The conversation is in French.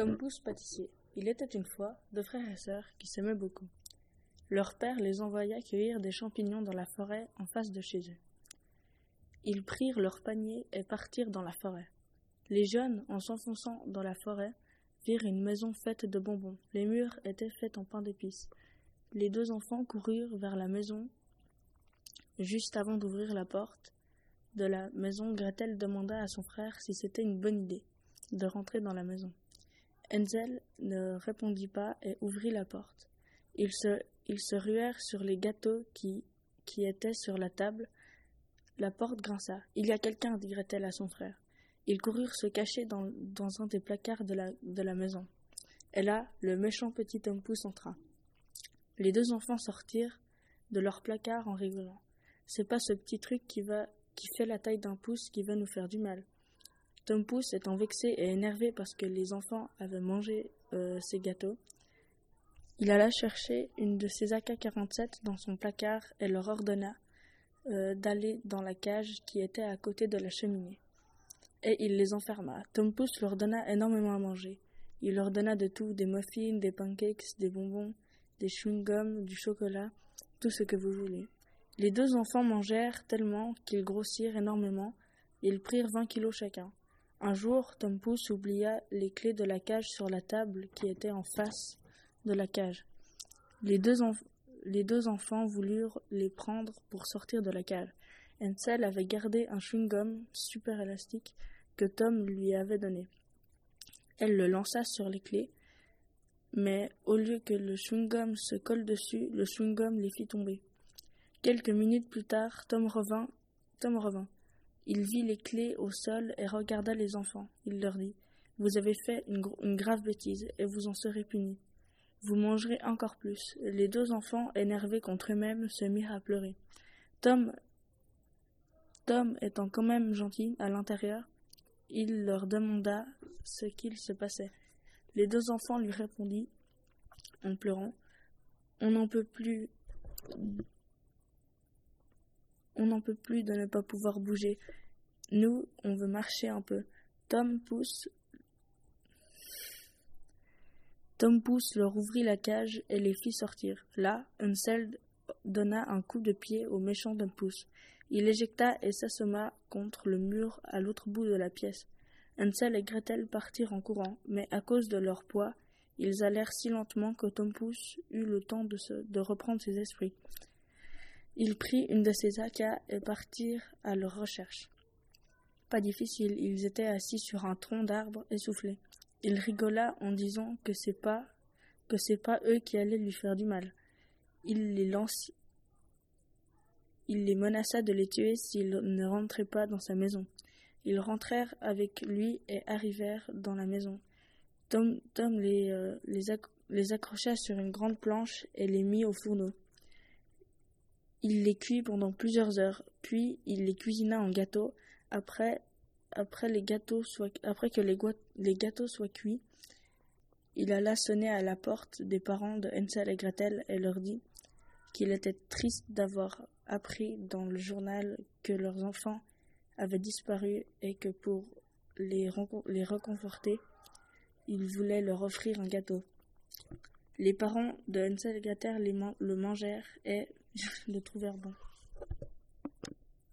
Tom Pouce pâtissier. Il était une fois deux frères et sœurs qui s'aimaient beaucoup. Leur père les envoya cueillir des champignons dans la forêt en face de chez eux. Ils prirent leur panier et partirent dans la forêt. Les jeunes, en s'enfonçant dans la forêt, virent une maison faite de bonbons. Les murs étaient faits en pain d'épices. Les deux enfants coururent vers la maison. Juste avant d'ouvrir la porte de la maison, Gretel demanda à son frère si c'était une bonne idée de rentrer dans la maison. Enzel ne répondit pas et ouvrit la porte. Ils se, ruèrent sur les gâteaux qui, étaient sur la table. La porte grinça. Il y a quelqu'un, dit Gretel à son frère. Ils coururent se cacher dans, un des placards de la, de la maison. Et là, le méchant petit homme pouce entra. Les deux enfants sortirent de leur placard en rigolant. C'est pas ce petit truc qui va qui fait la taille d'un pouce qui va nous faire du mal. Tom Pouce étant vexé et énervé parce que les enfants avaient mangé euh, ses gâteaux, il alla chercher une de ses AK-47 dans son placard et leur ordonna euh, d'aller dans la cage qui était à côté de la cheminée. Et il les enferma. Tom Pouce leur donna énormément à manger. Il leur donna de tout, des muffins, des pancakes, des bonbons, des chewing-gums, du chocolat, tout ce que vous voulez. Les deux enfants mangèrent tellement qu'ils grossirent énormément. Ils prirent vingt kilos chacun. Un jour, Tom Pouce oublia les clés de la cage sur la table qui était en face de la cage. Les deux, enfants voulurent les prendre pour sortir de la cage. Ansel avait gardé un chewing-gum super élastique que Tom lui avait donné. Elle le lança sur les clés, mais au lieu que le chewing-gum se colle dessus, le chewing-gum les fit tomber. Quelques minutes plus tard, Tom revint. Tom revint. Il vit les clés au sol et regarda les enfants. Il leur dit Vous avez fait une, grave bêtise et vous en serez punis. Vous mangerez encore plus. Les deux enfants, énervés contre eux-mêmes, se mirent à pleurer. Tom, Tom étant quand même gentil à l'intérieur, il leur demanda ce qu'il se passait. Les deux enfants lui répondit en pleurant On n'en peut plus on n'en peut plus de ne pas pouvoir bouger. Nous, on veut marcher un peu. Tom pousse. Tom pousse leur ouvrit la cage et les fit sortir. Là, Unseld donna un coup de pied au méchant Tom pouce. Il éjecta et s'assomma contre le mur à l'autre bout de la pièce. Hansel et Gretel partirent en courant, mais à cause de leur poids, ils allèrent si lentement que Tom Pouce eut le temps de, reprendre ses esprits. Il prit une de ses acas et partirent à leur recherche. Pas difficile, ils étaient assis sur un tronc d'arbre essoufflé. Il rigola en disant que c'est pas que c'est pas eux qui allaient lui faire du mal. Il les lance il les menaça de les tuer s'ils ne rentraient pas dans sa maison. Ils rentrèrent avec lui et arrivèrent dans la maison. Tom, Tom les, euh, les accrocha sur une grande planche et les mit au fourneau. Il les cuit pendant plusieurs heures, puis il les cuisina en gâteaux. Après, après, que les, gâteaux soient cuits, il alla sonner à la porte des parents de Hansel et Gretel et leur dit qu'il était triste d'avoir appris dans le journal que leurs enfants avaient disparu et que pour les, les réconforter, il voulait leur offrir un gâteau. Les parents de Hansel et Gretel le mangèrent et le trouvèrent bon.